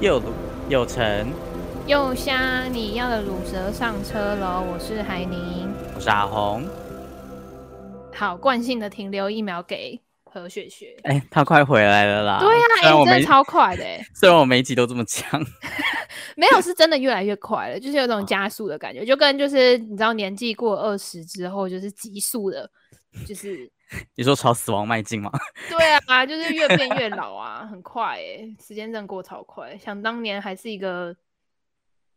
又鲁又陈又香，你要的卤蛇上车喽！我是海宁，我是阿红。好，惯性的停留一秒给何雪雪。哎、欸，他快回来了啦！对呀、啊，哎、欸，真的超快的。虽然我每一集都这么强，没有，是真的越来越快了，就是有种加速的感觉，就跟就是你知道年纪过二十之后，就是急速的，就是。你说朝死亡迈进吗？对啊，就是越变越老啊，很快哎，时间真的过超快。想当年还是一个，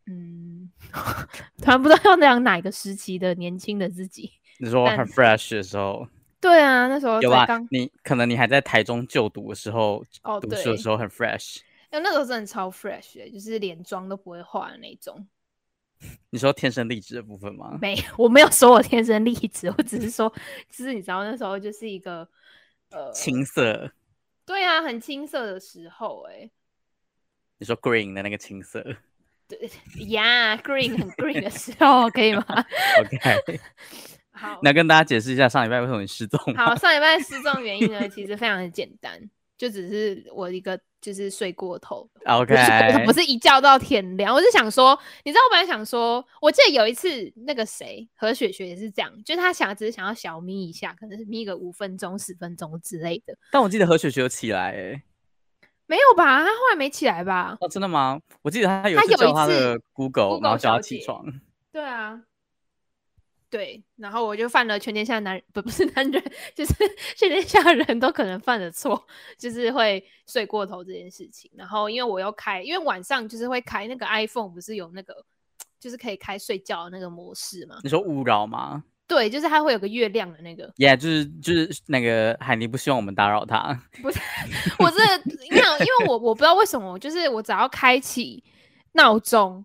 嗯，突然不知道要讲哪个时期的年轻的自己。你说很 fresh 的时候？对啊，那时候才刚你可能你还在台中就读的时候，哦，读书的时候很 fresh。那那时候真的超 fresh 的，就是连妆都不会化的那种。你说天生丽质的部分吗？没，我没有说我天生丽质，我只是说，就是你知道那时候就是一个呃青涩，对啊，很青涩的时候，哎，你说 green 的那个青涩，对呀，green 很 green 的时候，可以吗？OK，好，那跟大家解释一下上礼拜为什么你失踪。好，上礼拜失踪原因呢，其实非常的简单，就只是我一个。就是睡过头，OK，不是一觉到天亮。我是想说，你知道，我本来想说，我记得有一次那个谁何雪雪也是这样，就是他想只是想要小眯一下，可能是眯个五分钟、十分钟之类的。但我记得何雪雪有起来，哎，没有吧？他后来没起来吧？哦，真的吗？我记得他有一次叫他的 Google，然后叫他起床。对啊。对，然后我就犯了全天下男人不不是男人，就是 全天下人都可能犯的错，就是会睡过头这件事情。然后因为我要开，因为晚上就是会开那个 iPhone，不是有那个就是可以开睡觉的那个模式吗？你说勿扰吗？对，就是它会有个月亮的那个。Yeah，就是就是那个海尼不希望我们打扰他。不是，我这因为因为我我不知道为什么，就是我只要开启闹钟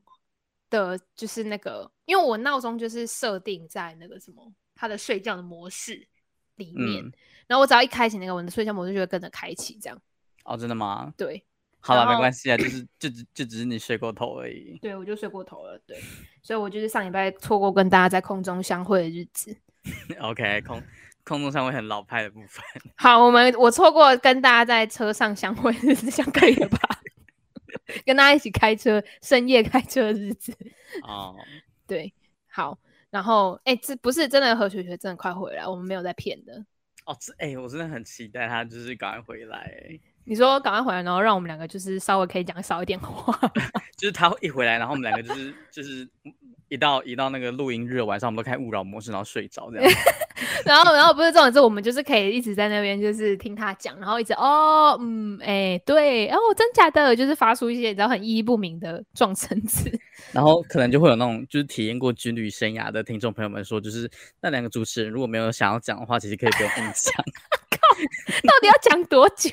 的，就是那个。因为我闹钟就是设定在那个什么，他的睡觉的模式里面，嗯、然后我只要一开启那个，我的睡觉模式就会跟着开启，这样。哦，真的吗？对。好了，没关系啊，就是就只就只是你睡过头而已。对，我就睡过头了，对。所以我就是上礼拜错过跟大家在空中相会的日子。OK，空空中相会很老派的部分。好，我们我错过跟大家在车上相会的日子，相可以了吧？跟大家一起开车，深夜开车的日子。哦。对，好，然后，哎，这不是真的，何雪雪真的快回来，我们没有在骗的。哦，这，哎，我真的很期待他就是赶快回来。你说赶快回来，然后让我们两个就是稍微可以讲少一点话。就是他一回来，然后我们两个就是就是一到一到那个录音日晚上，我们都开勿扰模式，然后睡着这样。然后，然后不是这种，是我们就是可以一直在那边，就是听他讲，然后一直哦，嗯，哎，对，哦，真假的，就是发出一些你知道很意义不明的撞声词。然后可能就会有那种就是体验过军旅生涯的听众朋友们说，就是那两个主持人如果没有想要讲的话，其实可以不用硬讲。靠，到底要讲多久？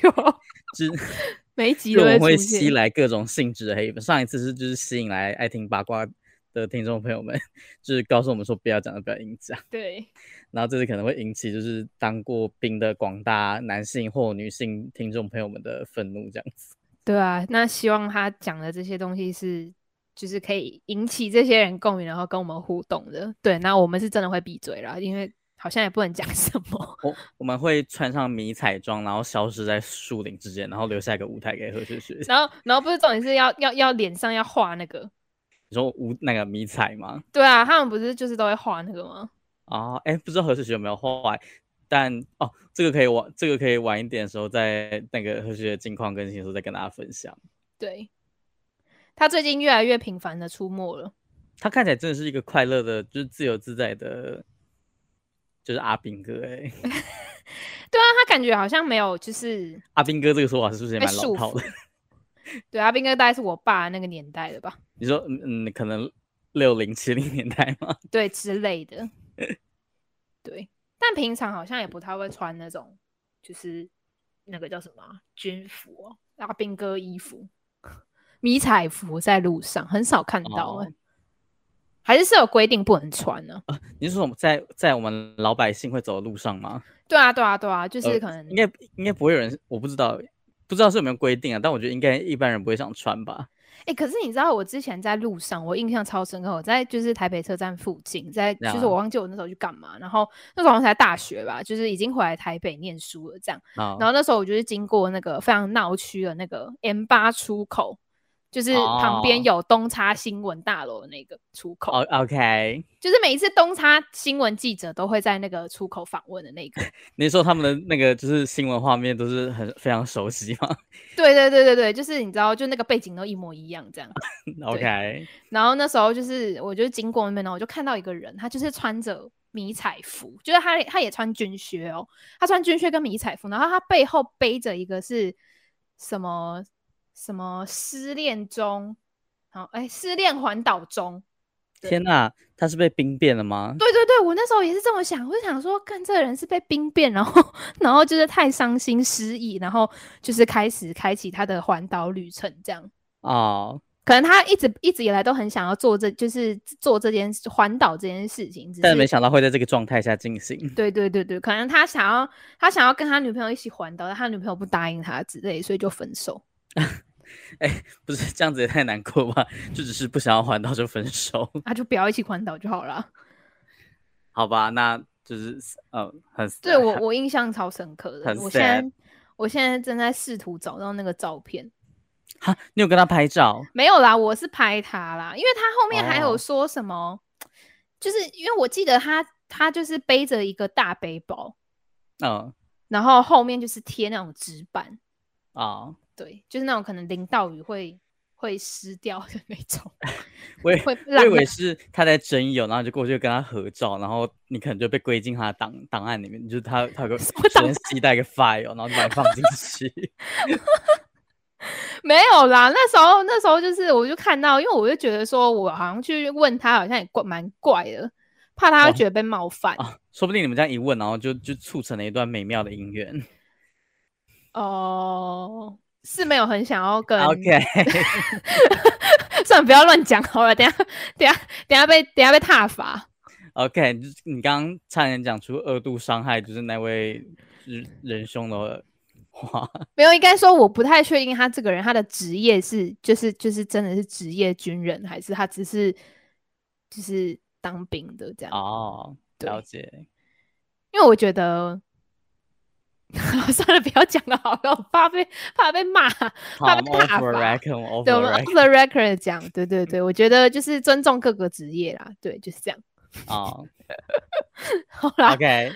就是 每一集都会，会吸来各种性质的黑粉。上一次是就是吸引来爱听八卦的听众朋友们，就是告诉我们说不要讲的不要硬讲。对。然后这次可能会引起就是当过兵的广大男性或女性听众朋友们的愤怒，这样子。对啊，那希望他讲的这些东西是就是可以引起这些人共鸣，然后跟我们互动的。对，那我们是真的会闭嘴啦，因为好像也不能讲 什么。我我们会穿上迷彩装，然后消失在树林之间，然后留下一个舞台给何雪雪。然后然后不是重点是要要要脸上要画那个，你说无那个迷彩吗？对啊，他们不是就是都会画那个吗？啊，哎、哦，不知道何雪雪有没有画，但哦，这个可以晚，这个可以晚一点的时候，在那个何雪雪的近况更新的时候再跟大家分享。对，他最近越来越频繁的出没了。他看起来真的是一个快乐的，就是自由自在的，就是阿兵哥哎。对啊，他感觉好像没有，就是阿兵哥这个说法是不是也蛮老套的？对，阿兵哥大概是我爸那个年代的吧？你说，嗯嗯，可能。六零七零年代吗？对，之类的。对，但平常好像也不太会穿那种，就是那个叫什么军服、阿兵哥衣服、迷彩服，在路上很少看到。哦、还是是有规定不能穿呢、啊？你是说我们在在我们老百姓会走的路上吗？对啊，对啊，对啊，就是可能、呃、应该应该不会有人，我不知道，不知道是有没有规定啊？但我觉得应该一般人不会想穿吧。哎、欸，可是你知道，我之前在路上，我印象超深刻。我在就是台北车站附近，在就是我忘记我那时候去干嘛。然后那时候好像才大学吧，就是已经回来台北念书了这样。然后那时候我就是经过那个非常闹区的那个 M 八出口，就是旁边有东差新闻大楼的那个出口。哦、oh,，OK，就是每一次东差新闻记者都会在那个出口访问的那个。你说他们的那个就是新闻画面都是很非常熟悉吗？对对对对对，就是你知道，就那个背景都一模一样这样。OK。然后那时候就是我就经过那边，然后我就看到一个人，他就是穿着。迷彩服，就是他，他也穿军靴哦。他穿军靴跟迷彩服，然后他背后背着一个是什么什么失恋中，好哎，失恋环岛中。天哪，他是被兵变了吗？对对对，我那时候也是这么想，我就想说，看这个人是被兵变，然后然后就是太伤心失意，然后就是开始开启他的环岛旅程这样。哦。可能他一直一直以来都很想要做这，就是做这件环岛这件事情，但是没想到会在这个状态下进行。对对对对，可能他想要他想要跟他女朋友一起环岛，但他女朋友不答应他之类，所以就分手。哎、欸，不是这样子也太难过吧？就只是不想要环岛就分手，那、啊、就不要一起环岛就好了。好吧，那就是呃，很对我我印象超深刻的。我现在我现在正在试图找到那个照片。哈，你有跟他拍照？没有啦，我是拍他啦，因为他后面还有说什么，oh. 就是因为我记得他他就是背着一个大背包，嗯，oh. 然后后面就是贴那种纸板，啊，oh. 对，就是那种可能淋到雨会会湿掉的那种。我我以为是他在征友，然后就过去跟他合照，然后你可能就被归进他的档档案里面，就是他他有个 随身携带一个 file，然后就把你放进去。没有啦，那时候那时候就是，我就看到，因为我就觉得说，我好像去问他，好像也怪蛮怪的，怕他觉得被冒犯。哦啊、说不定你们这样一问，然后就就促成了一段美妙的姻缘。哦，是没有很想要跟。OK，算了，不要乱讲好了，等下等下等下被等下被踏伐。OK，就是你刚刚差点讲出二度伤害，就是那位仁兄的话。没有，应该说我不太确定他这个人他的职业是就是就是真的是职业军人，还是他只是就是当兵的这样哦。了解，因为我觉得 算了，不要讲了，好了，我怕被怕被骂，怕被打。对，我们 off the record 讲，对对对，我觉得就是尊重各个职业啦，对，就是这样。哦，好啦，OK。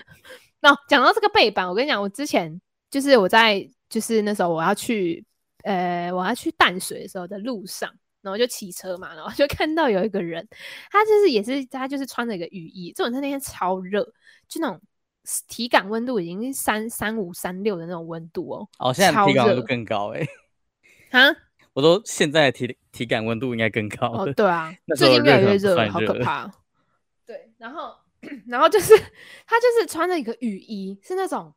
那讲到这个背板，我跟你讲，我之前。就是我在，就是那时候我要去，呃，我要去淡水的时候的路上，然后就骑车嘛，然后就看到有一个人，他就是也是他就是穿着一个雨衣，这种他那天超热，就那种体感温度已经三三五三六的那种温度哦。哦，现在体感温度更高哎。啊？我说现在体体感温度应该更高。哦，对啊，最近越来越热，好可怕。对，然后然后就是他就是穿着一个雨衣，是那种。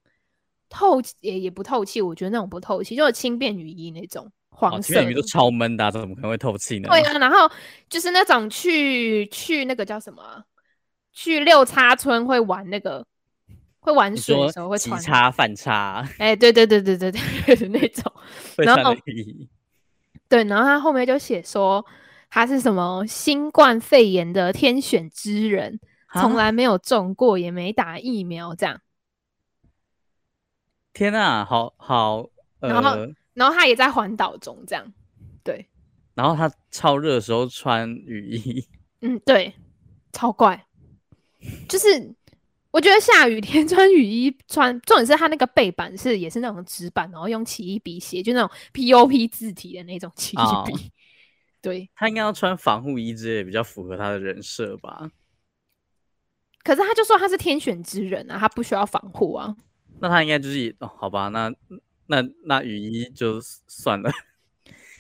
透也也不透气，我觉得那种不透气，就是轻便雨衣那种黄色。轻便雨衣都超闷的，啊，怎么可能会透气呢？对啊，然后就是那种去去那个叫什么，去六叉村会玩那个会玩水的时候会穿插反差。哎，欸，对对对对对对的那种。然后对，然后他后面就写说他是什么新冠肺炎的天选之人，从来没有中过，也没打疫苗，这样。天呐，好好，呃、然后然后他也在环岛中这样，对。然后他超热的时候穿雨衣，嗯，对，超怪。就是我觉得下雨天 穿雨衣穿，重点是他那个背板是也是那种纸板，然后用奇异笔写，就那种 POP 字体的那种奇异笔。哦、对，他应该要穿防护衣之类，比较符合他的人设吧。可是他就说他是天选之人啊，他不需要防护啊。那他应该就是哦，好吧，那那那雨衣就算了。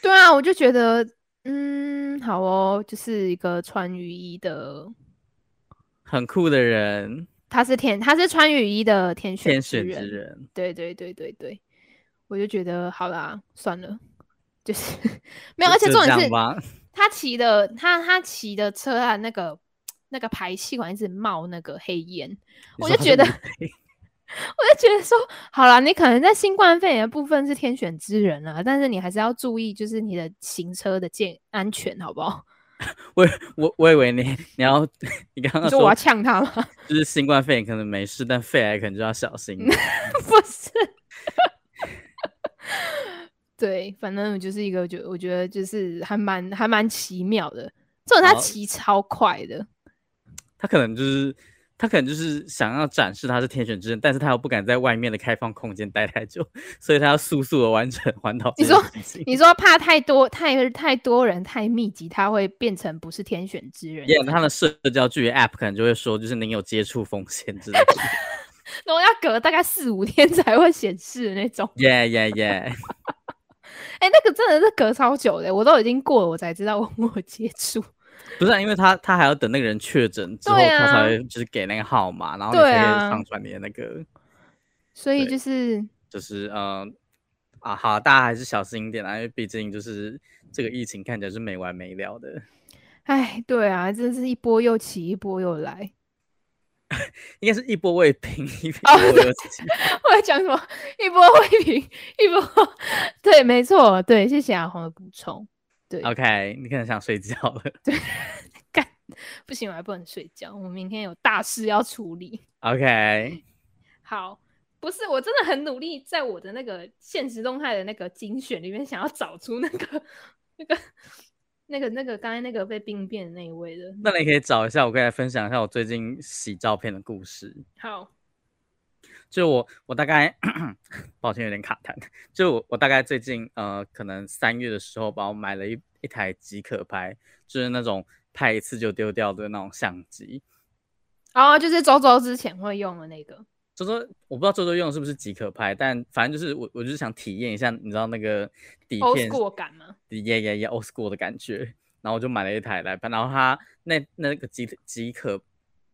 对啊，我就觉得，嗯，好哦，就是一个穿雨衣的很酷的人。他是天，他是穿雨衣的天选之人。对对对对对，我就觉得好啦，算了，就是 没有，而且重点是，他骑的他他骑的车啊，那个那个排气管一直冒那个黑烟，我就觉得。我就觉得说，好了，你可能在新冠肺炎的部分是天选之人啊，但是你还是要注意，就是你的行车的健安全，好不好？我我我以为你你要 你刚刚说，说我要呛他吗？就是新冠肺炎可能没事，但肺癌可能就要小心。不是，对，反正就是一个，就我觉得就是还蛮还蛮奇妙的。这种他骑超快的，他可能就是他可能就是想要展示他是天选之人，但是他又不敢在外面的开放空间待太久，所以他要速速的完成 环岛。你说你说怕太多太太多人太密集，他会变成不是天选之人。耶，他的社交距离 App 可能就会说，就是您有接触风险之类的。然后要隔大概四五天才会显示的那种。耶耶耶！哎，那个真的是隔超久的，我都已经过了，我才知道我 有接触。不是、啊，因为他他还要等那个人确诊之后，啊、他才会就是给那个号码，然后你可以上传你的那个。所以就是就是嗯啊，好，大家还是小心一点啊，因为毕竟就是这个疫情看起来是没完没了的。哎，对啊，真是一波又起，一波又来。应该是一波未平，一波又起。我在讲什么？一波未平，一波 对，没错，对，谢谢阿红的补充。对，OK，你可能想睡觉了。对，干，不行，我还不能睡觉，我明天有大事要处理。OK，好，不是，我真的很努力，在我的那个现实动态的那个精选里面，想要找出那个那个。那个、那个，刚才那个被兵变的那一位的，那你可以找一下，我可以来分享一下我最近洗照片的故事。好，就我，我大概，抱歉有点卡痰，就我，我大概最近，呃，可能三月的时候吧，我买了一一台即可拍，就是那种拍一次就丢掉的那种相机。哦，就是周周之前会用的那个。周周，我不知道周周用的是不是即可拍，但反正就是我，我就是想体验一下，你知道那个底片过感吗？耶耶耶，old school 的感觉。然后我就买了一台来拍，然后它那那个即即可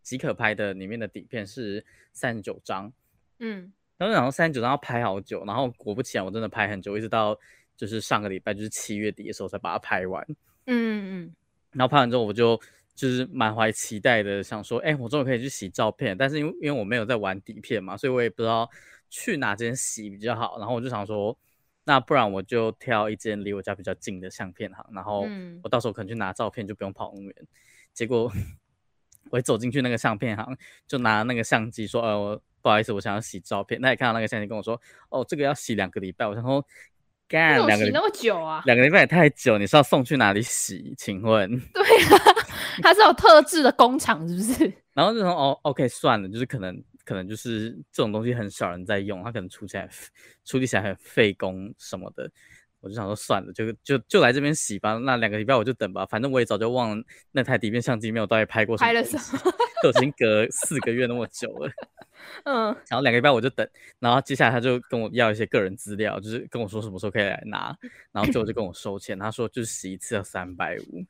即可拍的里面的底片是三十九张，嗯，然后三十九张要拍好久，然后果不其然，我真的拍很久，一直到就是上个礼拜，就是七月底的时候才把它拍完，嗯嗯嗯，然后拍完之后我就。就是满怀期待的想说，哎、欸，我终于可以去洗照片，但是因为因为我没有在玩底片嘛，所以我也不知道去哪间洗比较好。然后我就想说，那不然我就挑一间离我家比较近的相片行，然后我到时候可能去拿照片就不用跑那么远。结果 我一走进去那个相片行，就拿那个相机说，呃，不好意思，我想要洗照片。那也看到那个相机跟我说，哦，这个要洗两个礼拜。我想说，干两个洗那么久啊？两个礼拜也太久，你是要送去哪里洗？请问？对啊。它是有特制的工厂，是不是？然后就说哦，OK，算了，就是可能可能就是这种东西很少人在用，它可能出起来处理起来很费工什么的。我就想说算了，就就就来这边洗吧。那两个礼拜我就等吧，反正我也早就忘了那台底片相机没有到底拍过什么。拍了什么？都已经隔四个月那么久了。嗯。然后两个礼拜我就等，然后接下来他就跟我要一些个人资料，就是跟我说什么时候可以来拿，然后最后就跟我收钱，他说就是洗一次要三百五。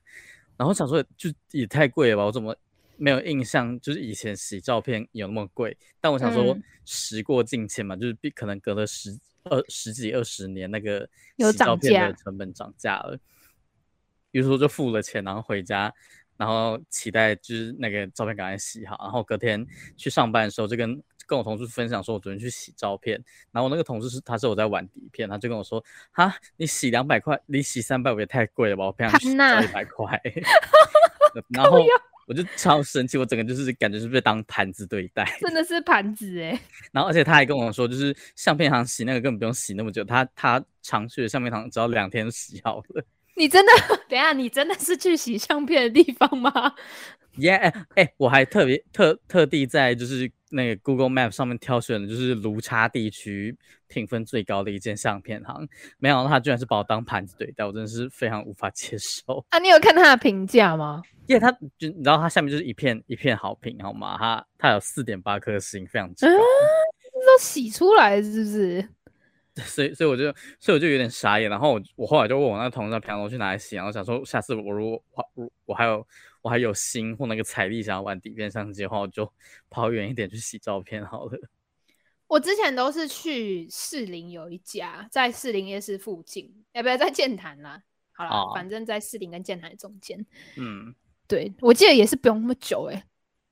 然后想说，就也太贵了吧？我怎么没有印象？就是以前洗照片有那么贵？但我想说，时过境迁嘛，嗯、就是可能隔了十二十几二十年，那个洗照片的成本涨价了。于是说就付了钱，然后回家，然后期待就是那个照片赶快洗好。然后隔天去上班的时候，就跟跟我同事分享说，我昨天去洗照片。然后我那个同事是他是我在玩底片，他就跟我说：“哈，你洗两百块，你洗三百五也太贵了吧？我平常洗一百块。” 然后我就超生气，我整个就是感觉是被当盘子对待，真的是盘子哎。然后而且他还跟我说，就是相片行洗那个根本不用洗那么久，他他常去的相片行只要两天洗好了。你真的？等一下，你真的是去洗相片的地方吗？耶，哎哎，我还特别特特地在就是。那个 Google Map 上面挑选的就是芦叉地区评分最高的一间相片行，没想到他居然是把我当盘子对待，我真的是非常无法接受啊！你有看他的评价吗？因为他就你知道他下面就是一片一片好评，好吗？他他有四点八颗星，非常高。啊，都洗出来是不是？所以所以我就所以我就有点傻眼，然后我我后来就问我那个同事，平常我去哪里洗，然后想说下次我如果我我还有。我还有心或那个财力想要玩底片相机的话，我就跑远一点去洗照片好了。我之前都是去士林有一家，在士林夜市附近，要不要在剑潭啦？好了，哦、反正在士林跟剑潭中间。嗯，对，我记得也是不用那么久哎、欸，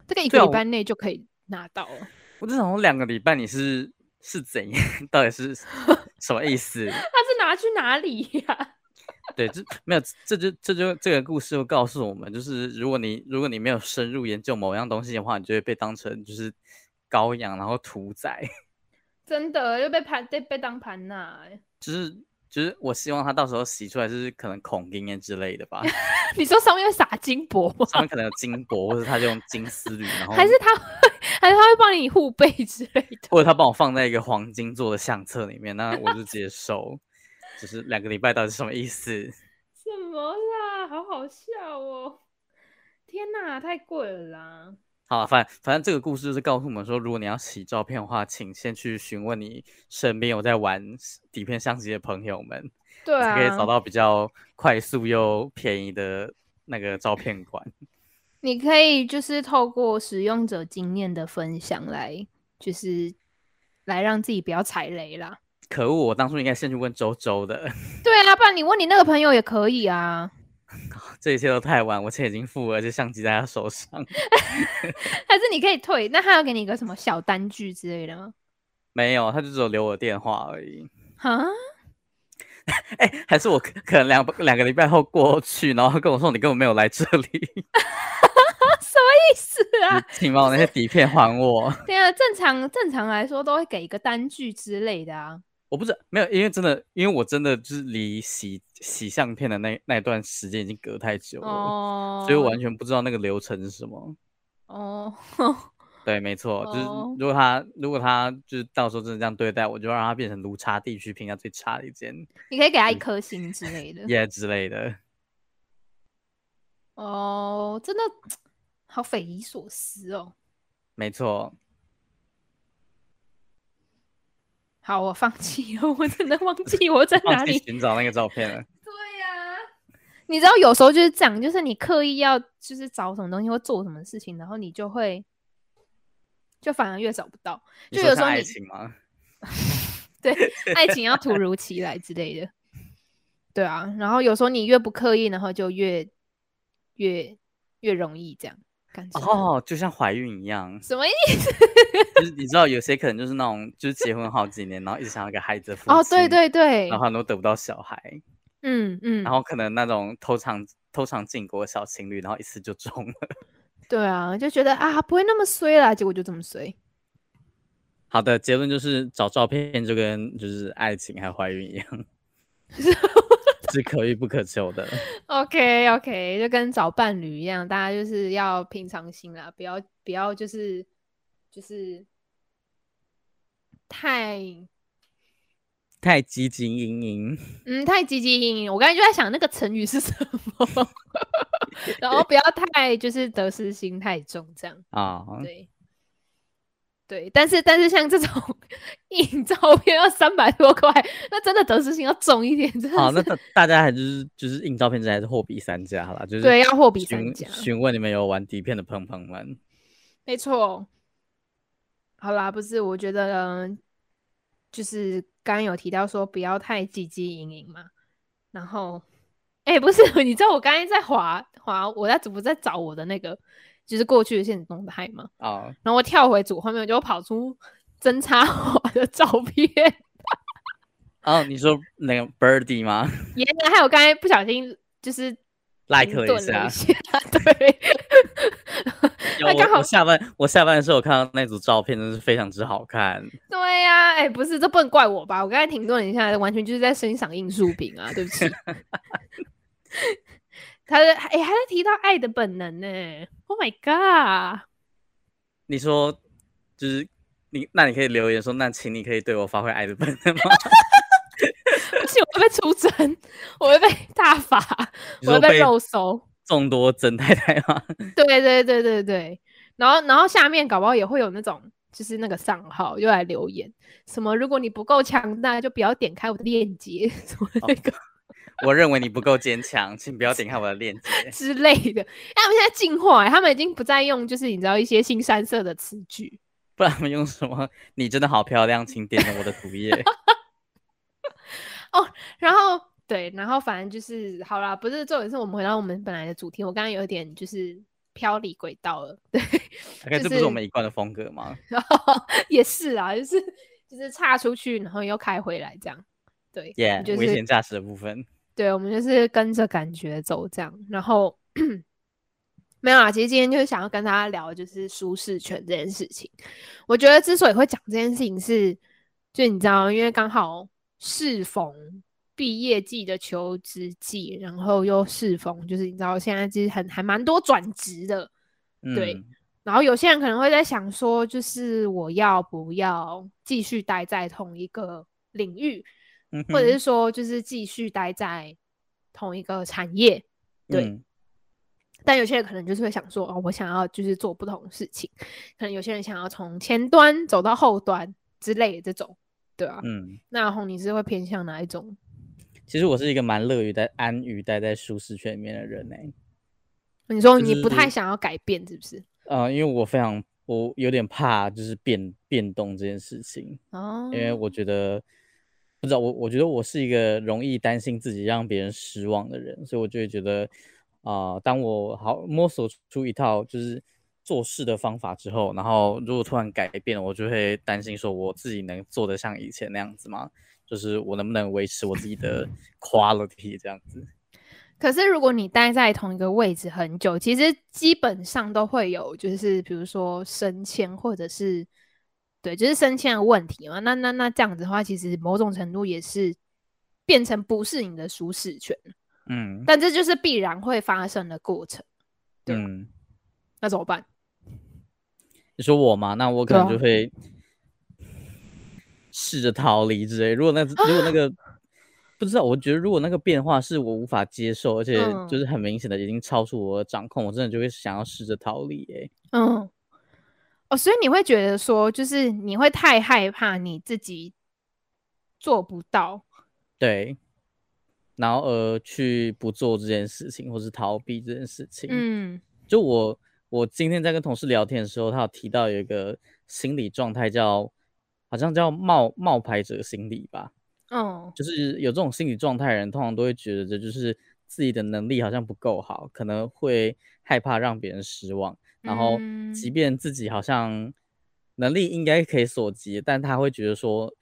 这个一个礼拜内就可以拿到了。我只想说两个礼拜你是是怎样？到底是什么意思？他是拿去哪里呀、啊？对，这没有，这就这就这个故事又告诉我们，就是如果你如果你没有深入研究某样东西的话，你就会被当成就是羔羊，然后屠宰。真的，又被盘被被当盘拿。就是就是我希望他到时候洗出来就是可能孔丁之类的吧。你说上面会撒金箔吗？上面可能有金箔，或者他就用金丝铝，然后还是他会，还是他会帮你护背之类的，或者他帮我放在一个黄金做的相册里面，那我就接受。只是两个礼拜到底是什么意思？什么啦？好好笑哦！天哪，太贵了啦！好，反正反正这个故事就是告诉我们说，如果你要洗照片的话，请先去询问你身边有在玩底片相机的朋友们，对啊，可以找到比较快速又便宜的那个照片馆。你可以就是透过使用者经验的分享来，就是来让自己不要踩雷啦。可恶，我当初应该先去问周周的。对啊，不然你问你那个朋友也可以啊。这一切都太晚，我钱已经付了，而且相机在他手上。还是你可以退？那他要给你一个什么小单据之类的吗？没有，他就只有留我电话而已。哈？哎、欸，还是我可能两两个礼拜后过去，然后他跟我说你根本没有来这里。什么意思啊？请把我那些底片还我。对啊，正常正常来说都会给一个单据之类的啊。我不知道，没有，因为真的，因为我真的就是离洗洗相片的那那段时间已经隔太久了，oh. 所以我完全不知道那个流程是什么。哦，oh. 对，没错，oh. 就是如果他如果他就是到时候真的这样对待我，就让他变成卢差地区评价最差的一间。你可以给他一颗星之类的，耶、yeah, 之类的。哦，oh, 真的 好匪夷所思哦。没错。好，我放弃了，我真的忘记我在哪里寻找那个照片了。对呀、啊，你知道有时候就是这样，就是你刻意要就是找什么东西或做什么事情，然后你就会就反而越找不到。就有时候你，爱情吗？对，爱情要突如其来之类的。对啊，然后有时候你越不刻意，然后就越越越容易这样。哦，就像怀孕一样，什么意思？就是你知道，有些可能就是那种，就是结婚好几年，然后一直想要个孩子。哦，对对对，然后很多得不到小孩。嗯嗯。嗯然后可能那种偷尝偷尝禁果的小情侣，然后一次就中了。对啊，就觉得啊，不会那么衰啦，结果就这么衰。好的，结论就是找照片就跟就是爱情还有怀孕一样。是可遇不可求的。OK OK，就跟找伴侣一样，大家就是要平常心啦，不要不要就是就是太太积极营营。嗯，太积极营营。我刚才就在想那个成语是什么，然后不要太就是得失心太重，这样啊，哦、对。对，但是但是像这种 印照片要三百多块，那真的得失心要重一点，真的。好，那大大家还就是就是印照片，真还是货比三家啦，就是对，要货比三家。询问你们有玩底片的朋朋们，没错。好啦，不是，我觉得呢，就是刚刚有提到说不要太汲汲营营嘛。然后，哎、欸，不是，你知道我刚才在滑滑，我在怎么在找我的那个？就是过去的现实动态嘛，啊，oh. 然后我跳回组后面，我就跑出侦查我的照片。哦，oh, 你说那个 Birdy 吗？也还有刚才不小心就是 like 了一下，对。那刚好我下班，我下班的时候我看到那组照片，真是非常之好看。对呀、啊，哎、欸，不是，这不能怪我吧？我刚才停顿一下，完全就是在欣赏艺术品啊，对不起。他的哎、欸，还在提到爱的本能呢。Oh my god！你说就是你，那你可以留言说，那请你可以对我发挥爱的本能吗？不行，我会被出征，我会被大罚，我会被肉搜。众多曾太太吗？对对对对对。然后然后下面搞不好也会有那种，就是那个账号又来留言，什么如果你不够强大，就不要点开我的链接，什么那个。Oh. 我认为你不够坚强，请不要点开我的链接之类的。他们现在进化、欸，他们已经不再用，就是你知道一些新三色的词句，不然他们用什么？你真的好漂亮，请点击我的主页。哦，然后对，然后反正就是好啦，不是重点是我们回到我们本来的主题。我刚刚有一点就是飘离轨道了，对，大概这不是我们一贯的风格吗？也是啊，就是就是岔出去，然后又开回来这样。对，Yeah, 就是危险驾驶的部分。对，我们就是跟着感觉走这样，然后没有啊。其实今天就是想要跟大家聊，就是舒适圈这件事情。我觉得之所以会讲这件事情是，就你知道，因为刚好适逢毕业季的求职季，然后又适逢就是你知道现在其实很还蛮多转职的，对。嗯、然后有些人可能会在想说，就是我要不要继续待在同一个领域，嗯、或者是说就是继续待在同一个产业，对。嗯、但有些人可能就是会想说，哦，我想要就是做不同的事情，可能有些人想要从前端走到后端之类的这种，对啊。嗯，那红你是会偏向哪一种？其实我是一个蛮乐于在安于待在舒适圈里面的人呢、欸。你说你不太想要改变，是不是？呃，因为我非常我有点怕就是变变动这件事情哦，因为我觉得不知道我我觉得我是一个容易担心自己让别人失望的人，所以我就会觉得啊、呃，当我好摸索出一套就是做事的方法之后，然后如果突然改变了，我就会担心说我自己能做得像以前那样子吗？就是我能不能维持我自己的 quality 这样子？可是如果你待在同一个位置很久，其实基本上都会有，就是比如说升迁或者是对，就是升迁的问题嘛。那那那这样子的话，其实某种程度也是变成不是你的舒适圈。嗯，但这就是必然会发生的过程。对，嗯，那怎么办？你说我吗？那我可能就会。试着逃离之类，如果那 如果那个、啊、不知道，我觉得如果那个变化是我无法接受，而且就是很明显的已经超出我的掌控，嗯、我真的就会想要试着逃离。哎，嗯，哦，所以你会觉得说，就是你会太害怕你自己做不到，对，然后呃去不做这件事情，或是逃避这件事情。嗯，就我我今天在跟同事聊天的时候，他有提到有一个心理状态叫。好像叫冒冒牌者心理吧，嗯，oh. 就是有这种心理状态的人，通常都会觉得这就是自己的能力好像不够好，可能会害怕让别人失望，然后即便自己好像能力应该可以所及，但他会觉得说，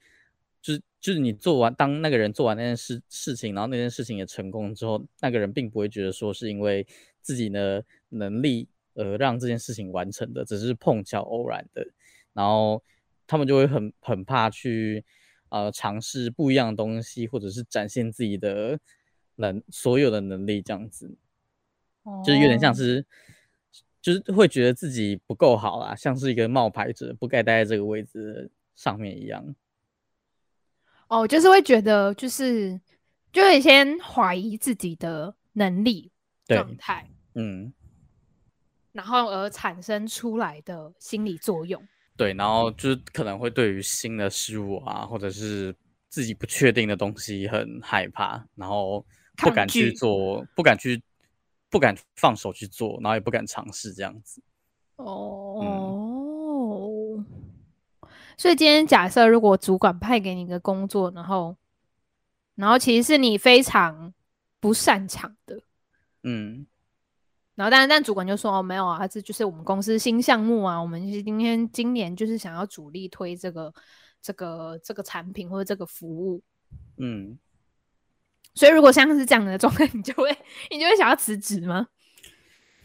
就是就是你做完，当那个人做完那件事事情，然后那件事情也成功之后，那个人并不会觉得说是因为自己的能力而让这件事情完成的，只是碰巧偶然的，然后。他们就会很很怕去，呃，尝试不一样的东西，或者是展现自己的能所有的能力，这样子，哦、就是有点像是，就是会觉得自己不够好啦，像是一个冒牌者，不该待在这个位置上面一样。哦，就是会觉得，就是就会先怀疑自己的能力状态，嗯，然后而产生出来的心理作用。对，然后就是可能会对于新的事物啊，或者是自己不确定的东西很害怕，然后不敢去做，不敢去，不敢放手去做，然后也不敢尝试这样子。哦，嗯、所以今天假设如果主管派给你一个工作，然后，然后其实是你非常不擅长的，嗯。然后，但但主管就说：“哦，没有啊，这就是我们公司新项目啊。我们今天今年就是想要主力推这个这个这个产品或者这个服务。”嗯，所以如果像是这样的状态，你就会 你就会想要辞职吗？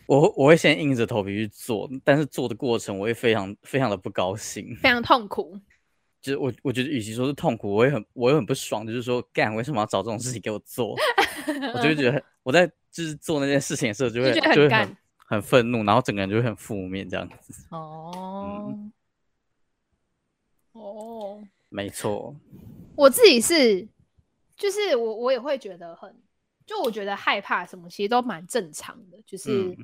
我我会先硬着头皮去做，但是做的过程我会非常非常的不高兴，非常痛苦。就是我我觉得，与其说是痛苦，我也很我也很不爽，就是说，干为什么要找这种事情给我做？我就会觉得我在。就是做那件事情的时候，就会就，就会很很愤怒，然后整个人就会很负面这样子。哦，嗯、哦，没错。我自己是，就是我我也会觉得很，就我觉得害怕什么，其实都蛮正常的。就是、嗯、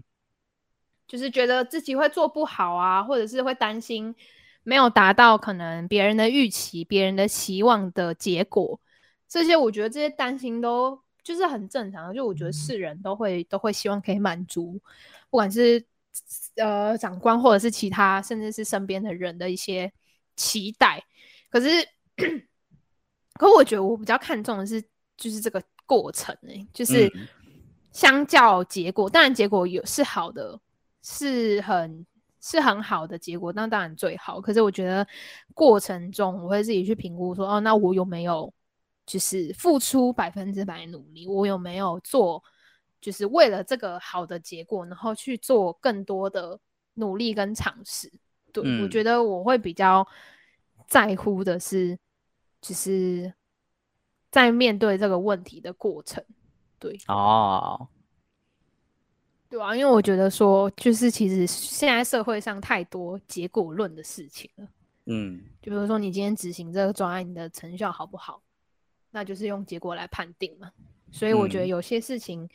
就是觉得自己会做不好啊，或者是会担心没有达到可能别人的预期、别人的期望的结果。这些我觉得这些担心都。就是很正常的，就我觉得是人都会都会希望可以满足，不管是呃长官或者是其他，甚至是身边的人的一些期待。可是，可我觉得我比较看重的是，就是这个过程诶、欸，就是相较结果，当然结果有是好的，是很是很好的结果，那当然最好。可是我觉得过程中，我会自己去评估说，哦，那我有没有？就是付出百分之百努力，我有没有做？就是为了这个好的结果，然后去做更多的努力跟尝试。对，嗯，我觉得我会比较在乎的是，就是在面对这个问题的过程。对哦，对啊，因为我觉得说，就是其实现在社会上太多结果论的事情了。嗯，就比如说你今天执行这个专案，你的成效好不好，那就是用结果来判定嘛。所以我觉得有些事情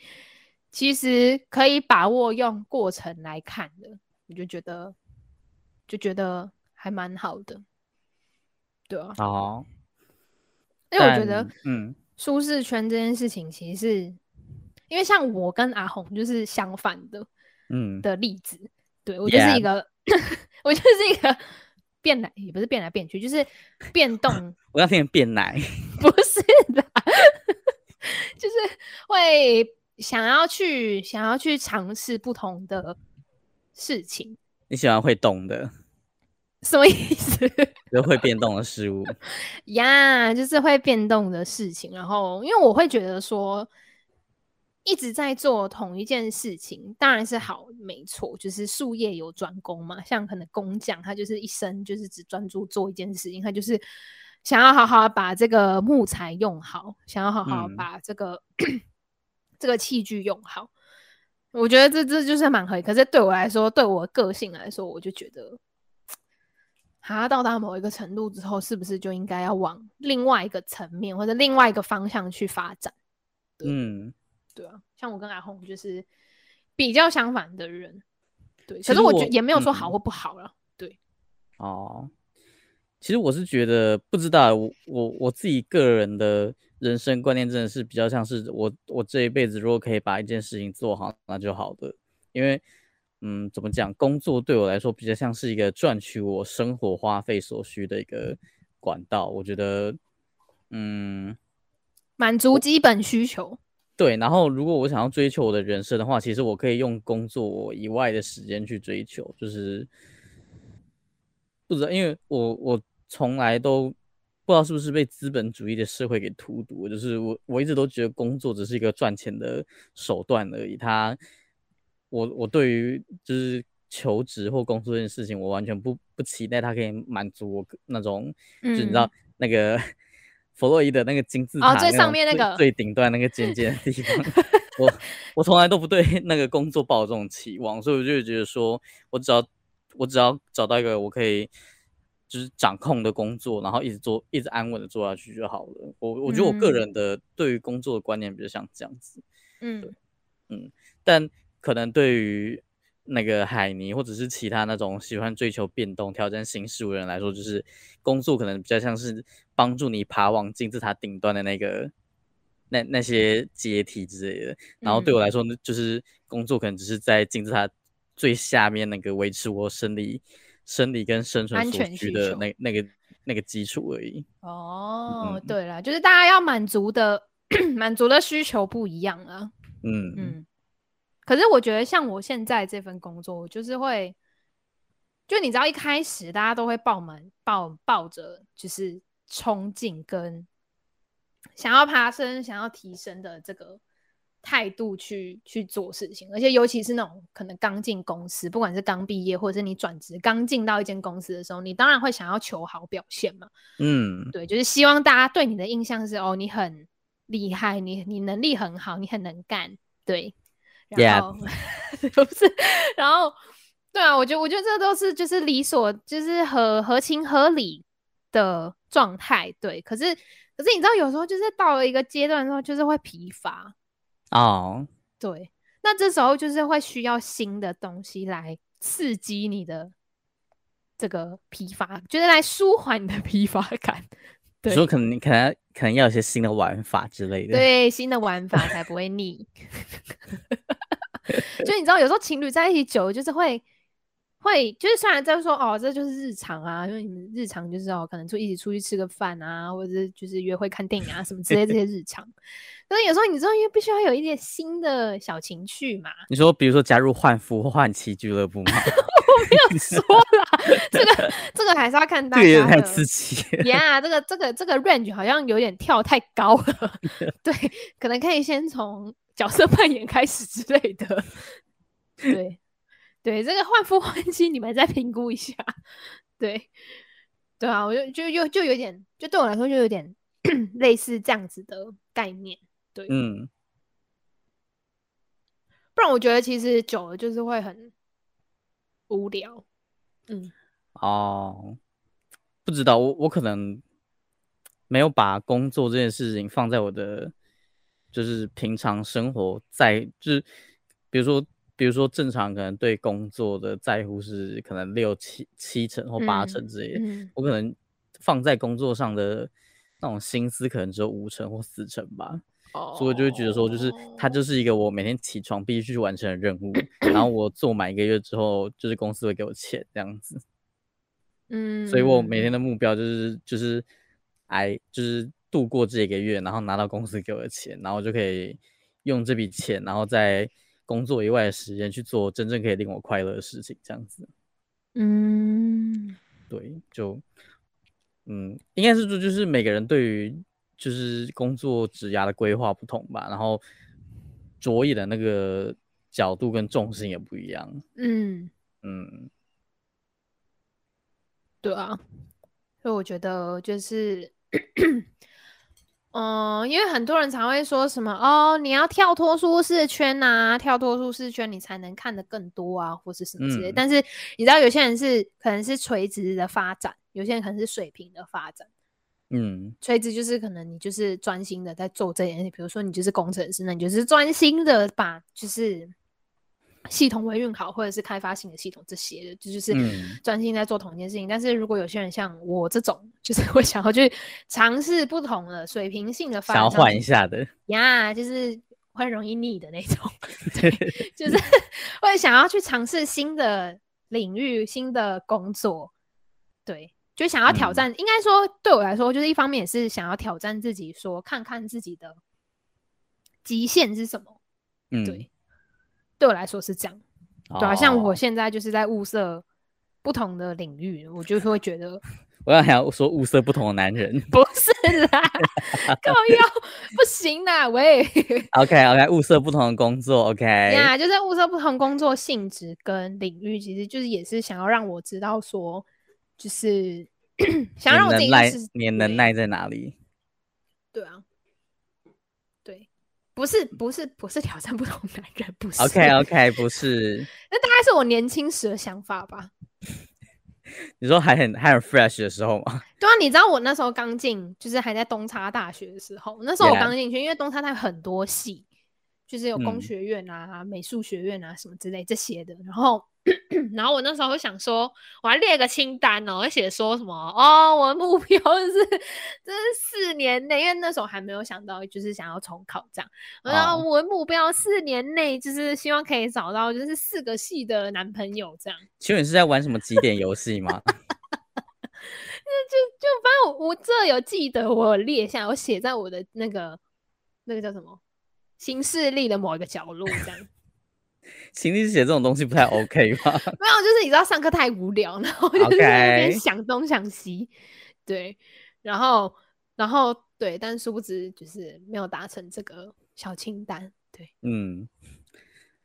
其实可以把握用过程来看的，我就觉得就觉得还蛮好的。对啊，哦，因为我觉得，嗯，舒适圈这件事情，其实是因为像我跟阿红就是相反的，嗯的例子，对 我就是一个.我就是一个。变来也不是变来变去，就是变动。我要听变奶，不是的，就是会想要去想要去尝试不同的事情。你喜欢会动的？什么意思？就会变动的事物呀，yeah, 就是会变动的事情。然后，因为我会觉得说。一直在做同一件事情，当然是好，没错，就是术业有专攻嘛。像可能工匠，他就是一生就是只专注做一件事情，他就是想要好好把这个木材用好，想要好好把这个、嗯、这个器具用好。我觉得这这就是蛮可以。可是对我来说，对我个性来说，我就觉得，他到达某一个程度之后，是不是就应该要往另外一个层面或者另外一个方向去发展？嗯。对啊，像我跟阿红就是比较相反的人，对。可是我觉得也没有说好或不好了，嗯、对。哦，其实我是觉得不知道，我我我自己个人的人生观念真的是比较像是我我这一辈子如果可以把一件事情做好，那就好的。因为嗯，怎么讲，工作对我来说比较像是一个赚取我生活花费所需的一个管道。我觉得嗯，满足基本需求。对，然后如果我想要追求我的人生的话，其实我可以用工作以外的时间去追求，就是不知道，因为我我从来都不知道是不是被资本主义的社会给荼毒，就是我我一直都觉得工作只是一个赚钱的手段而已。他，我我对于就是求职或工作这件事情，我完全不不期待他可以满足我那种，嗯、就你知道那个。弗洛伊德那个金字塔，哦，最上面那个。最顶端那个尖尖的地方，我我从来都不对那个工作抱这种期望，所以我就觉得说，我只要我只要找到一个我可以就是掌控的工作，然后一直做，一直安稳的做下去就好了。我我觉得我个人的对于工作的观念比较像这样子，嗯，对，嗯，但可能对于。那个海尼，或者是其他那种喜欢追求变动、挑战新事物的人来说，就是工作可能比较像是帮助你爬往金字塔顶端的那个那那些阶梯之类的。然后对我来说呢，就是工作可能只是在金字塔最下面那个维持我生理、生理跟生存所需的那那个那个基础而已。哦，嗯、对了，就是大家要满足的 满足的需求不一样啊。嗯嗯。嗯可是我觉得像我现在这份工作，我就是会，就你知道一开始大家都会抱满抱抱着就是冲劲跟想要爬升、想要提升的这个态度去去做事情，而且尤其是那种可能刚进公司，不管是刚毕业或者是你转职刚进到一间公司的时候，你当然会想要求好表现嘛。嗯，对，就是希望大家对你的印象是哦，你很厉害，你你能力很好，你很能干，对。然后 Yeah. 不是，然后对啊，我觉得我觉得这都是就是理所就是合合情合理的状态，对。可是可是你知道，有时候就是到了一个阶段之后，就是会疲乏哦。Oh. 对，那这时候就是会需要新的东西来刺激你的这个疲乏，就是来舒缓你的 疲乏感。对，说可能你可能可能要有些新的玩法之类的，对，新的玩法才不会腻。就你知道，有时候情侣在一起久了，就是会会，就是虽然在说哦，这就是日常啊，因为你们日常就是哦，可能就一起出去吃个饭啊，或者是就是约会看电影啊什么之类这些日常。但是有时候你知道，因为必须要有一点新的小情趣嘛。你说，比如说加入换夫或换妻俱乐部吗？我没有说啦，这个这个还是要看大家。有点太刺激。呀，这个这个这个 range 好像有点跳太高了。对，可能可以先从。角色扮演开始之类的，对对，这个换夫换妻你们再评估一下，对对啊，我就就又就，就有点，就对我来说就有点 类似这样子的概念，对，嗯，不然我觉得其实久了就是会很无聊，嗯，哦，不知道，我我可能没有把工作这件事情放在我的就是平常生活在，就是比如说比如说正常可能对工作的在乎是可能六七七成或八成之类的，嗯嗯、我可能放在工作上的。那种心思可能只有五成或四成吧，oh. 所以我就会觉得说，就是它就是一个我每天起床必须去完成的任务，然后我做满一个月之后，就是公司会给我钱这样子。嗯，所以我每天的目标就是就是哎，就是度过这一个月，然后拿到公司给我的钱，然后就可以用这笔钱，然后在工作以外的时间去做真正可以令我快乐的事情，这样子。嗯，对，就。嗯，应该是说，就是每个人对于就是工作职涯的规划不同吧，然后着眼的那个角度跟重心也不一样。嗯嗯，对啊，所以我觉得就是，嗯，因为很多人常会说什么哦，你要跳脱舒适圈啊，跳脱舒适圈你才能看得更多啊，或是什么之类。嗯，但是你知道，有些人是可能是垂直的发展。有些人可能是水平的发展，嗯，垂直就是可能你就是专心的在做这件事，比如说你就是工程师，那你就是专心的把就是系统维运好，或者是开发新的系统这些的，这就，就是专心在做同一件事情。嗯、但是如果有些人像我这种，就是会想要去尝试不同的水平性的发展，想要换一下的呀，yeah, 就是会容易腻的那种，对，就是 会想要去尝试新的领域、新的工作，对。就想要挑战，嗯、应该说对我来说，就是一方面也是想要挑战自己，说看看自己的极限是什么。嗯，对，对我来说是这样。哦、对啊，像我现在就是在物色不同的领域，我就会觉得，我要想说物色不同的男人，不是啦，靠腰不行啦，喂。OK OK，物色不同的工作，OK。呀，yeah, 就是物色不同工作性质跟领域，其实就是也是想要让我知道说。就是 想让我自己是你的能耐在哪里？对啊，对，不是不是不是挑战不同男人，不是。OK OK，不是。那大概是我年轻时的想法吧。你说还很还很 fresh 的时候吗？对啊，你知道我那时候刚进，就是还在东差大学的时候，那时候我刚进去.因为东差它有很多系，就是有工学院啊、嗯、美术学院啊什么之类这些的，然后。然后我那时候会想说，我还列个清单哦，我写说什么哦，我的目标 是这是四年内，因为那时候还没有想到就是想要重考这样。然后我的目标四年内就是希望可以找到就是四个系的男朋友这样。请问你是在玩什么几点游戏吗？就就反正我我这有记得，我有列下，我写在我的那个那个叫什么新势力的某一个角落这样。请你写这种东西不太 OK 吧？没有，就是你知道上课太无聊，然后就是在那边想东想西.对，然后然后对，但殊不知就是没有达成这个小清单，对，嗯，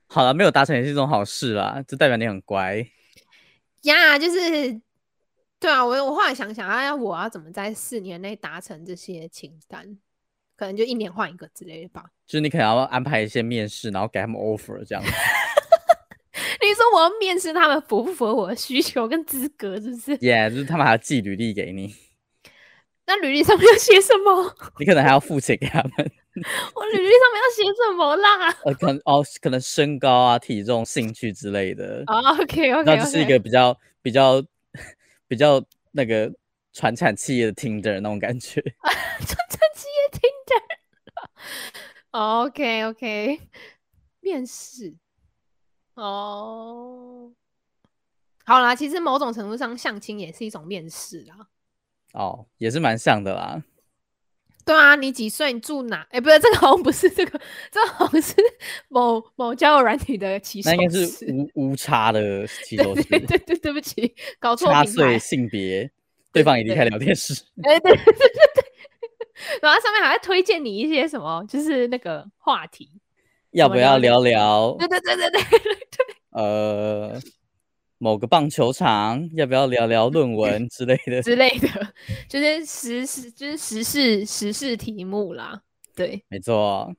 好了，没有达成也是一种好事啦，就代表你很乖呀，yeah, 就是对啊，我我后来想想，哎呀，我要怎么在四年内达成这些清单？可能就一年换一个之类的吧。就是你可能要安排一些面试，然后给他们 offer 这样子。你说我要面试他们符不符合我的需求跟资格，是不是？Yeah，就是他们还要寄履历给你。那履历上面要写什么？你可能还要付钱给他们。我履历上面要写什么啦？呃，可能哦，可能身高啊、体重、兴趣之类的。哦、oh,，OK OK，那就是一个比较比较比较那个传产企业的 Tinder 那种感觉。传产企业 Tinder，OK OK，面试。哦，好啦，其实某种程度上相亲也是一种面试啦。哦，也是蛮像的啦。对啊，你几岁？你住哪？哎、欸，不是，这个好像不是这个，这個好像是某某交友软体的起手式。那应该是无无差的起手式。对对对，对不起，搞错。差岁、性别，对方已离开聊天室。哎，对对对对对。然后上面还会推荐你一些什么，就是那个话题。要不要聊聊？对对对对对对对。呃，某个棒球场，要不要聊聊论文之类的？之类的，就是时事，就是时事时事题目啦。对，没错，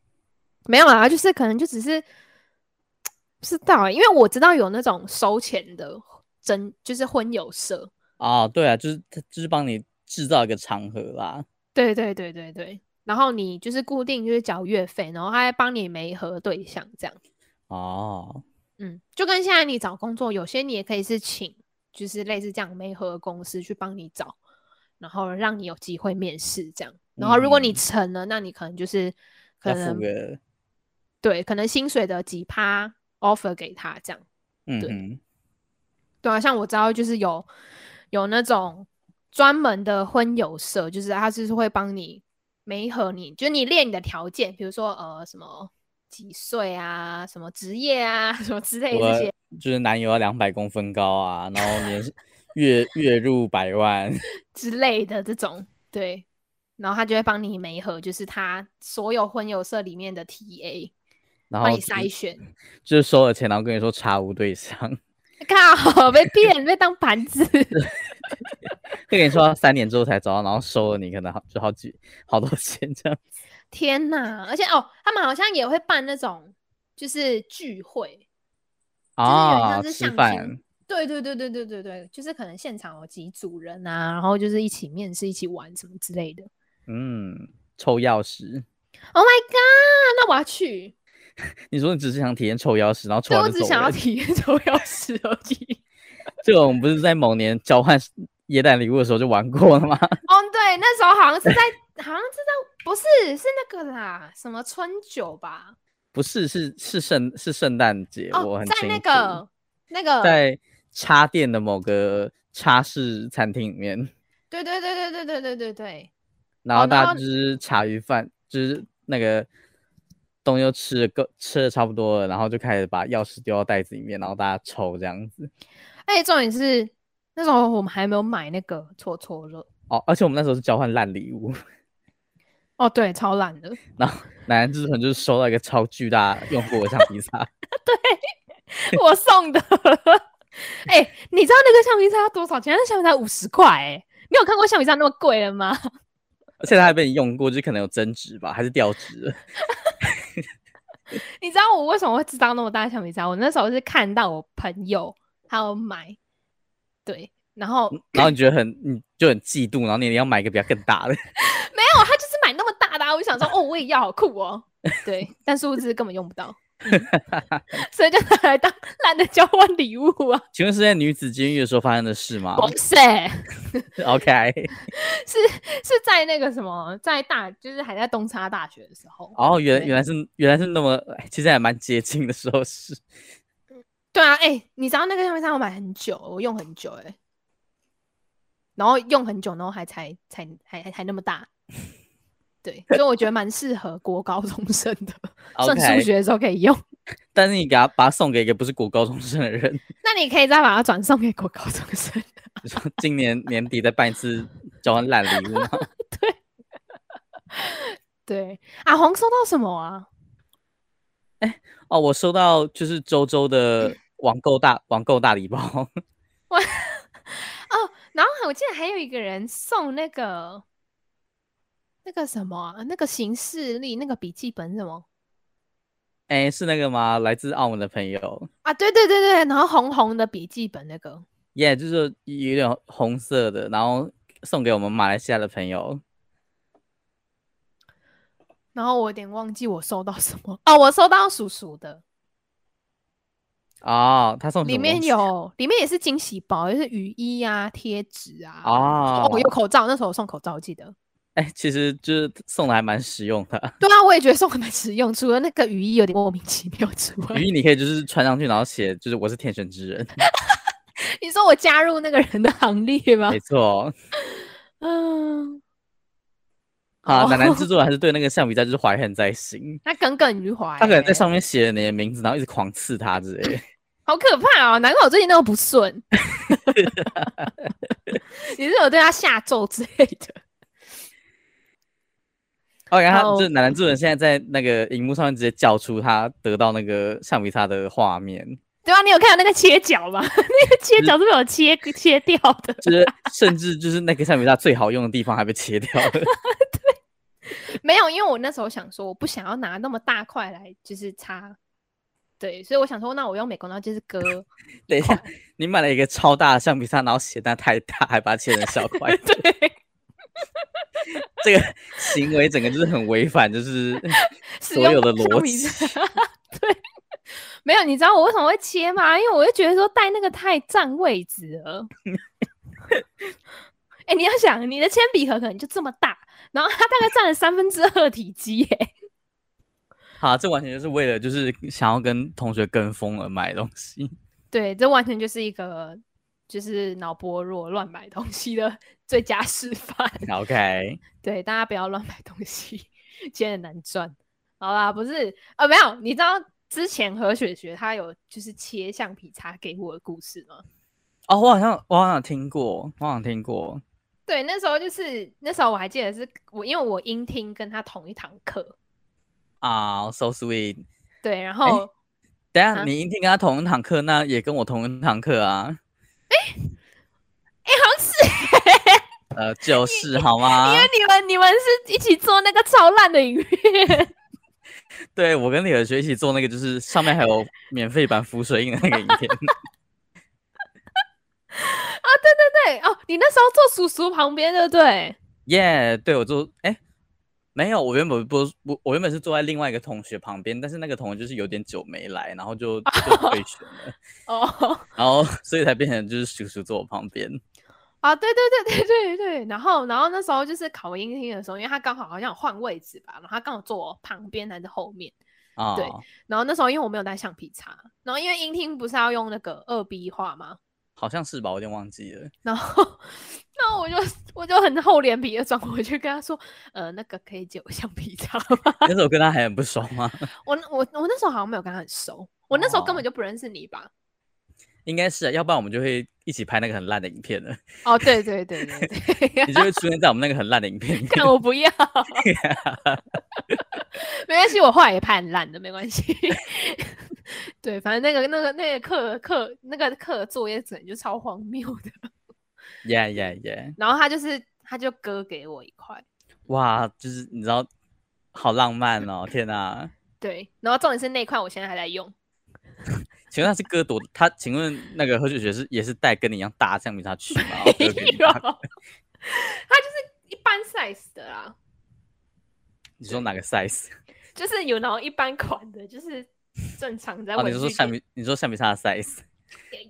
没有啦，就是可能就只是不知道、欸，因为我知道有那种收钱的真，就是婚友社啊，对啊，就是他就是帮你制造一个场合啦。对对对对对，然后你就是固定就是缴月费，然后他还帮你媒合对象这样。哦。嗯，就跟现在你找工作，有些你也可以是请，就是类似这样媒合公司去帮你找，然后让你有机会面试这样。然后如果你成了，嗯、那你可能就是可能对，可能薪水的几趴 offer 给他这样。嗯，对，对啊，像我知道就是有有那种专门的婚友社，就是他就是会帮你媒合你，就是你列你的条件，比如说呃什么。几岁啊？什么职业啊？什么之类的这些，就是男友要两百公分高啊，然后年 月月入百万 之类的这种，对，然后他就会帮你媒合，就是他所有婚友社里面的 TA，然后帮你筛选，就是收了钱，然后跟你说查无对象，靠，被骗，被当盘子，跟你说三年之后才找到，然后收了你可能好就好几好多钱这样。天呐，而且哦，他们好像也会办那种就是聚会啊，吃饭。对对对对对对对，就是可能现场有几组人啊，然后就是一起面试、一起玩什么之类的。嗯，抽钥匙。Oh my god！那我要去。你说你只是想体验抽钥匙，然后抽。我只想要体验抽钥匙而已。这个我们不是在某年交换耶诞礼物的时候就玩过了吗？哦，对，那时候好像是在。好像知道不是，是那个啦，什么春酒吧？不是，是是圣是圣诞节，哦、我很。在那个那个在插电的某个插式餐厅里面。对对对对对对对对对。然后大家就是茶余饭，哦、就是那个东西吃的够吃的差不多了，然后就开始把钥匙丢到袋子里面，然后大家抽这样子。哎、欸，重点是那时候我们还没有买那个搓搓乐哦，而且我们那时候是交换烂礼物。哦，对，超烂的。然后男人之可能就是收到一个超巨大用过的橡皮擦，对，我送的。哎、欸，你知道那个橡皮擦要多少钱？那橡皮擦五十块，哎，你有看过橡皮擦那么贵了吗？而且它还被你用过，就可能有增值吧，还是掉值？你知道我为什么会知道那么大的橡皮擦？我那时候是看到我朋友他有买，对，然后然后你觉得很，你就很嫉妒，然后你也要买一个比较更大的。没有，他就是买那么大的，啊，我就想说，哦，我也要，好酷哦。对，但殊不知根本用不到，嗯、所以就拿来当懒得交换礼物啊。请问是在女子监狱的时候发生的事吗？不 是，OK，是是在那个什么，在大，就是还在东差大学的时候。哦，原原来是原来是那么，其实还蛮接近的时候是。对啊，哎、欸，你知道那个橡皮擦我买很久，我用很久，哎，然后用很久，然后还才才还还还那么大。对，所以我觉得蛮适合国高中生的，算数学的时候可以用。但是你给他把它送给一个不是国高中生的人，那你可以再把它转送给国高中生。你说今年年底再办一次交换烂礼物吗？对，对。阿红收到什么啊？哎、欸，哦，我收到就是周周的网购大网购大礼包。哇，哦，然后我记得还有一个人送那个。那个什么、啊，那个行事历，那个笔记本什么？哎、欸，是那个吗？来自澳门的朋友啊，对对对对，然后红红的笔记本那个，耶，yeah, 就是有点红色的，然后送给我们马来西亚的朋友。然后我有点忘记我收到什么哦，我收到叔叔的。哦，他送里面有，里面也是惊喜包，就是雨衣啊、贴纸啊。哦，哦，有口罩，那时候我送口罩，我记得。哎、欸，其实就是送的还蛮实用的。对啊，我也觉得送的蛮实用，除了那个雨衣有点莫名其妙之外。雨衣你可以就是穿上去，然后写就是我是天选之人。你说我加入那个人的行列吗？没错。嗯。啊，奶奶制作人还是对那个橡皮擦就是怀恨在心。他耿耿于怀。他可能在上面写了你的名字，然后一直狂刺他之类的。好可怕哦！难怪我最近那么不顺。你是有对他下咒之类的？哦，然后就是奶奶主人现在在那个荧幕上面直接叫出他得到那个橡皮擦的画面。对啊，你有看到那个切角吗？那个切角是被我切切掉的，就是甚至就是那个橡皮擦最好用的地方还被切掉了。对，没有，因为我那时候想说，我不想要拿那么大块来就是擦。对，所以我想说，那我用美工刀就是割。等一下，你买了一个超大的橡皮擦，然后鞋带太大，还把它切成小块。对，这个行为整个就是很违反，就是所有的逻辑。对，没有，你知道我为什么会切吗？因为我就觉得说带那个太占位置了。哎、欸，你要想，你的铅笔盒可能就这么大，然后它大概占了三分之二体积，哎。好，这完全就是为了就是想要跟同学跟风而买东西。对，这完全就是一个就是脑波弱乱买东西的最佳示范。OK，对，大家不要乱买东西，钱很难赚。好啦，不是呃，没有，你知道之前何雪雪她有就是切橡皮擦给我的故事吗？哦，我好像我好像听过，我好像听过。对，那时候就是那时候我还记得是我，因为我音听跟他同一堂课。啊、oh,，so sweet。对，然后，欸、等下、啊、你音听跟他同一堂课，那也跟我同一堂课啊？哎、欸，哎、欸，好像是，呃，就是好吗？因为你们你们是一起做那个超烂的影片。对，我跟李尔学一起做那个，就是上面还有免费版浮水印的那个影片。啊，对对对，哦，你那时候坐叔叔旁边，对不对？耶、yeah,，对我坐，哎、欸。没有，我原本不不，我原本是坐在另外一个同学旁边，但是那个同学就是有点久没来，然后就 就退选了。哦，然后所以才变成就是叔叔坐我旁边。啊，对对对对对对，然后然后那时候就是考音听的时候，因为他刚好好像换位置吧，然后他刚好坐我旁边还是后面。对，然后那时候因为我没有带橡皮擦，然后因为音听不是要用那个二 B 画吗？好像是吧，我有点忘记了。然后，然后我就我就很厚脸皮的转过去跟他说：“呃，那个可以借我橡皮擦吗？” 那时候跟他还很不熟吗？我我我那时候好像没有跟他很熟，我那时候根本就不认识你吧？哦、应该是啊，要不然我们就会一起拍那个很烂的影片了。哦，对对对对对，你就会出现在我们那个很烂的影片。看我不要，没关系，我后来也拍很烂的，没关系。对，反正那个那个那个课课那个课作业整就超荒谬的。Yeah, yeah, yeah。然后他就是他就割给我一块。哇，就是你知道，好浪漫哦！天哪。对，然后重点是那块我现在还在用。请问他是割多？他请问那个何雪雪是也是带跟你一样大橡皮擦去吗？没有，他就是一般 size 的啦。你说哪个 size？就是有那种一般款的，就是。正常在。哦，你说橡皮，你说橡皮擦的 size。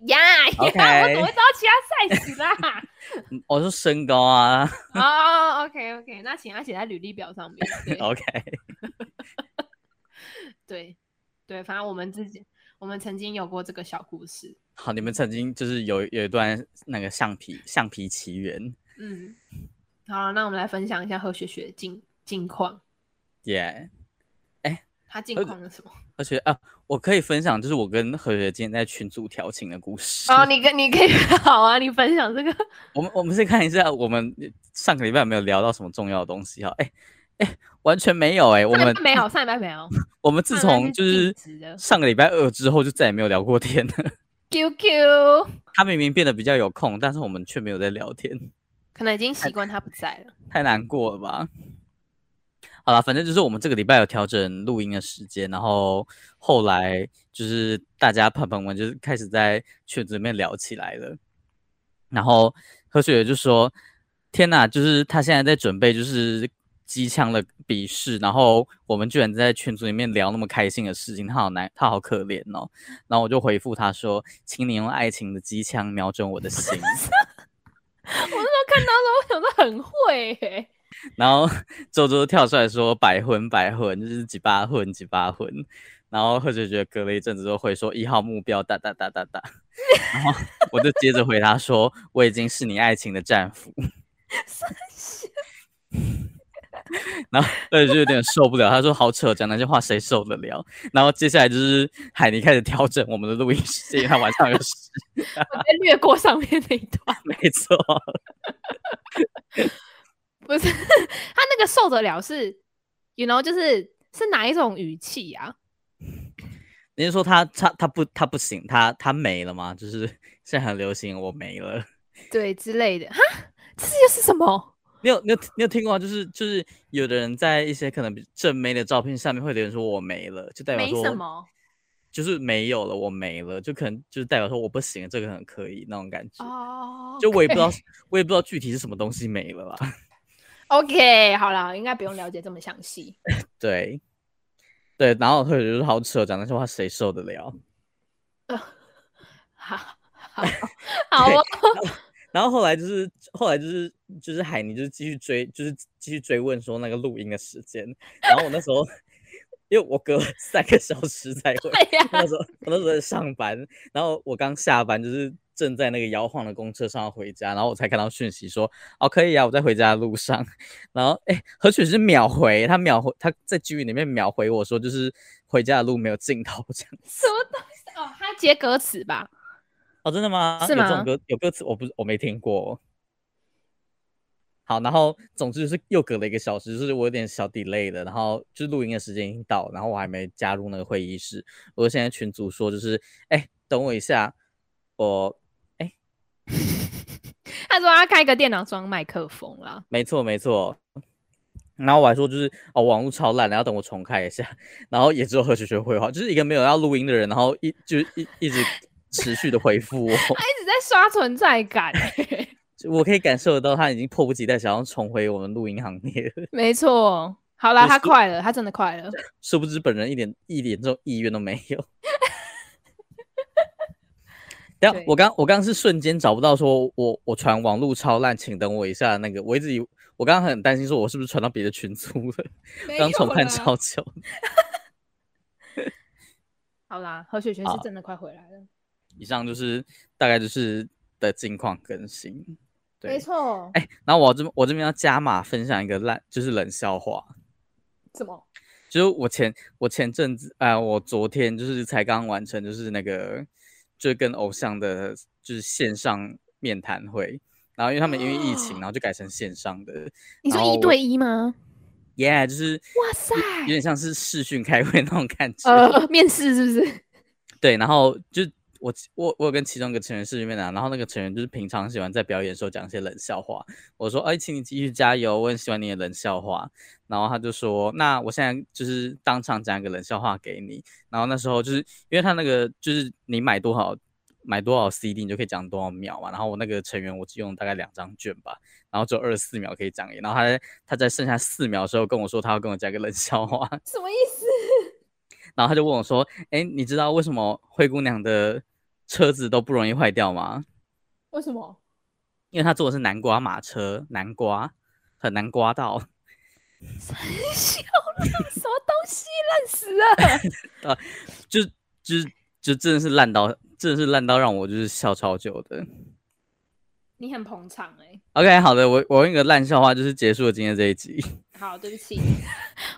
呀呀，我怎么会知道其他 size 啦？我说身高啊。哦，OK OK，那请他写在履历表上面。对 OK。对对，反正我们自己，我们曾经有过这个小故事。好，你们曾经就是有有一段那个橡皮橡皮奇缘。嗯。好，那我们来分享一下何雪雪近近况。Yeah。他近况是什么？而且啊，我可以分享，就是我跟何雪今天在群组调情的故事。哦，你跟你可以 好啊，你分享这个。我们我们先看一下，我们上个礼拜有没有聊到什么重要的东西哈？哎哎，完全没有哎、欸，我们没有，上礼拜没有。我们自从就是上个礼拜二之后，就再也没有聊过天了。QQ，他明明变得比较有空，但是我们却没有在聊天，可能已经习惯他不在了。太难过了吧？好了，反正就是我们这个礼拜有调整录音的时间，然后后来就是大家朋友们就是开始在圈子里面聊起来了，然后何雪就说：“天哪，就是他现在在准备就是机枪的笔试，然后我们居然在群组里面聊那么开心的事情，他好难，他好可怜哦。”然后我就回复他说：“请你用爱情的机枪瞄准我的心。”我那时候看到的时候，我想说很会诶。然后 周周跳出来说百婚百婚，就是几八婚几八婚。然后何雪雪隔了一阵子之后会说一号目标哒哒哒哒哒。然后我就接着回答说我已经是你爱情的战俘。然后何雪就有点受不了，他说好扯，讲那些话谁受得了？然后接下来就是海尼开始调整我们的录音时间，他晚上有事。我先略过上面那一段。没错。不是 他那个受得了是，you know，就是是哪一种语气啊？你是说他他他不他不行，他他没了吗？就是 现在很流行我没了，对之类的哈，这又是什么？你有你有你有听过吗？就是就是有的人在一些可能正妹的照片下面会留言说我没了，就代表说没什么，就是没有了，我没了，就可能就是代表说我不行，这个很可以那种感觉。哦、oh, okay.，就我也不知道我也不知道具体是什么东西没了啦。OK，好了，应该不用了解这么详细。对对，然后或者就是好扯，讲那些话谁受得了？呃、好 好好哦。然后后来就是后来就是就是海尼就是继续追就是继续追问说那个录音的时间，然后我那时候因为我隔三个小时才回，那时候我那时候在上班，然后我刚下班就是正在那个摇晃的公车上要回家，然后我才看到讯息说哦可以啊，我在回家的路上，然后哎何雪是秒回，他秒回他在剧里面秒回我说就是回家的路没有尽头这样，什么东西哦，他接歌词吧。哦，真的吗？是吗？有这种歌有歌词，我不是我没听过。好，然后总之就是又隔了一个小时，就是我有点小 delay 的，然后就是录音的时间已经到，然后我还没加入那个会议室。我现在群组说就是，哎，等我一下，我哎，他说他开个电脑装麦克风啦。没错没错。然后我还说就是哦，网络超烂，然后等我重开一下。然后也只有何学学会话，就是一个没有要录音的人，然后一就一一直。持续的回复我，他一直在刷存在感，我可以感受得到他已经迫不及待想要重回我们录音行列。没错，好啦，他快了，他真的快了。殊不知本人一点一点这种意愿都没有。等下，我刚我刚是瞬间找不到说我我传网路超烂，请等我一下。那个我一直以我刚刚很担心说我是不是传到别的群组了，刚重看超久。好啦，何雪璇是真的快回来了。以上就是大概就是的近况更新，对，没错。哎、欸，然后我这我这边要加码分享一个烂，就是冷笑话。什么？就是我前我前阵子，哎、呃，我昨天就是才刚完成，就是那个就跟偶像的，就是线上面谈会。然后因为他们因为疫情，然后就改成线上的。你说一对一吗？Yeah，就是哇塞，有点像是视讯开会那种感觉。呃，面试是不是？对，然后就。我我我有跟其中一个成员视讯面谈，然后那个成员就是平常喜欢在表演的时候讲一些冷笑话。我说：“哎，请你继续加油，我很喜欢你的冷笑话。”然后他就说：“那我现在就是当场讲一个冷笑话给你。”然后那时候就是因为他那个就是你买多少买多少 CD 你就可以讲多少秒嘛。然后我那个成员我只用大概两张卷吧，然后只有二十四秒可以讲。然后他在他在剩下四秒的时候跟我说他要跟我讲一个冷笑话，什么意思？然后他就问我说：“哎，你知道为什么灰姑娘的？”车子都不容易坏掉吗？为什么？因为他坐的是南瓜马车，南瓜很难刮到。真笑了，什么东西烂死了！啊，就就就真的是烂到，真的是烂到让我就是笑超久的。你很捧场哎、欸。OK，好的，我我用一个烂笑话就是结束了今天这一集。好，对不起，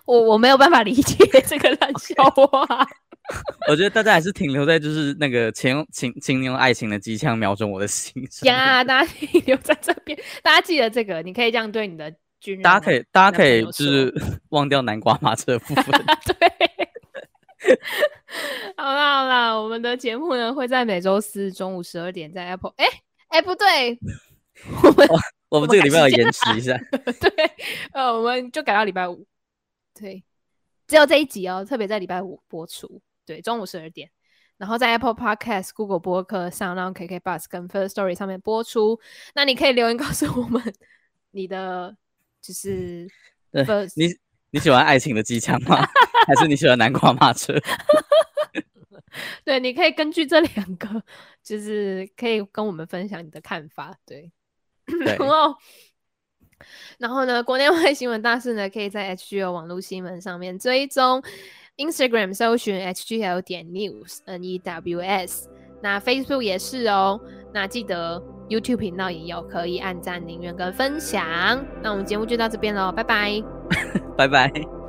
我我没有办法理解这个烂笑话。Okay. 我觉得大家还是停留在就是那个请用请请你用爱情的机枪瞄准我的心上呀，大家停留在这边，大家记得这个，你可以这样对你的军人。大家可以，大家可以就是 忘掉南瓜马车的部分。对，好啦好啦，我们的节目呢会在每周四中午十二点在 Apple。哎哎，不对，我们、哦、我们这个礼拜要延迟一下。对，呃，我们就改到礼拜五。对，只有这一集哦，特别在礼拜五播出。对，中午十二点，然后在 Apple Podcast、Google 播客、SoundOn、KK Bus 跟 First Story 上面播出。那你可以留言告诉我们你的就是你你喜欢爱情的机枪吗？还是你喜欢南瓜马车？对，你可以根据这两个，就是可以跟我们分享你的看法。对，对然后然后呢，国内外新闻大事呢，可以在 HGO 网络新闻上面追踪。Instagram 搜寻 HGL 点 News N E W S，那 Facebook 也是哦。那记得 YouTube 频道也有，可以按赞、订阅跟分享。那我们节目就到这边喽，拜拜，拜拜。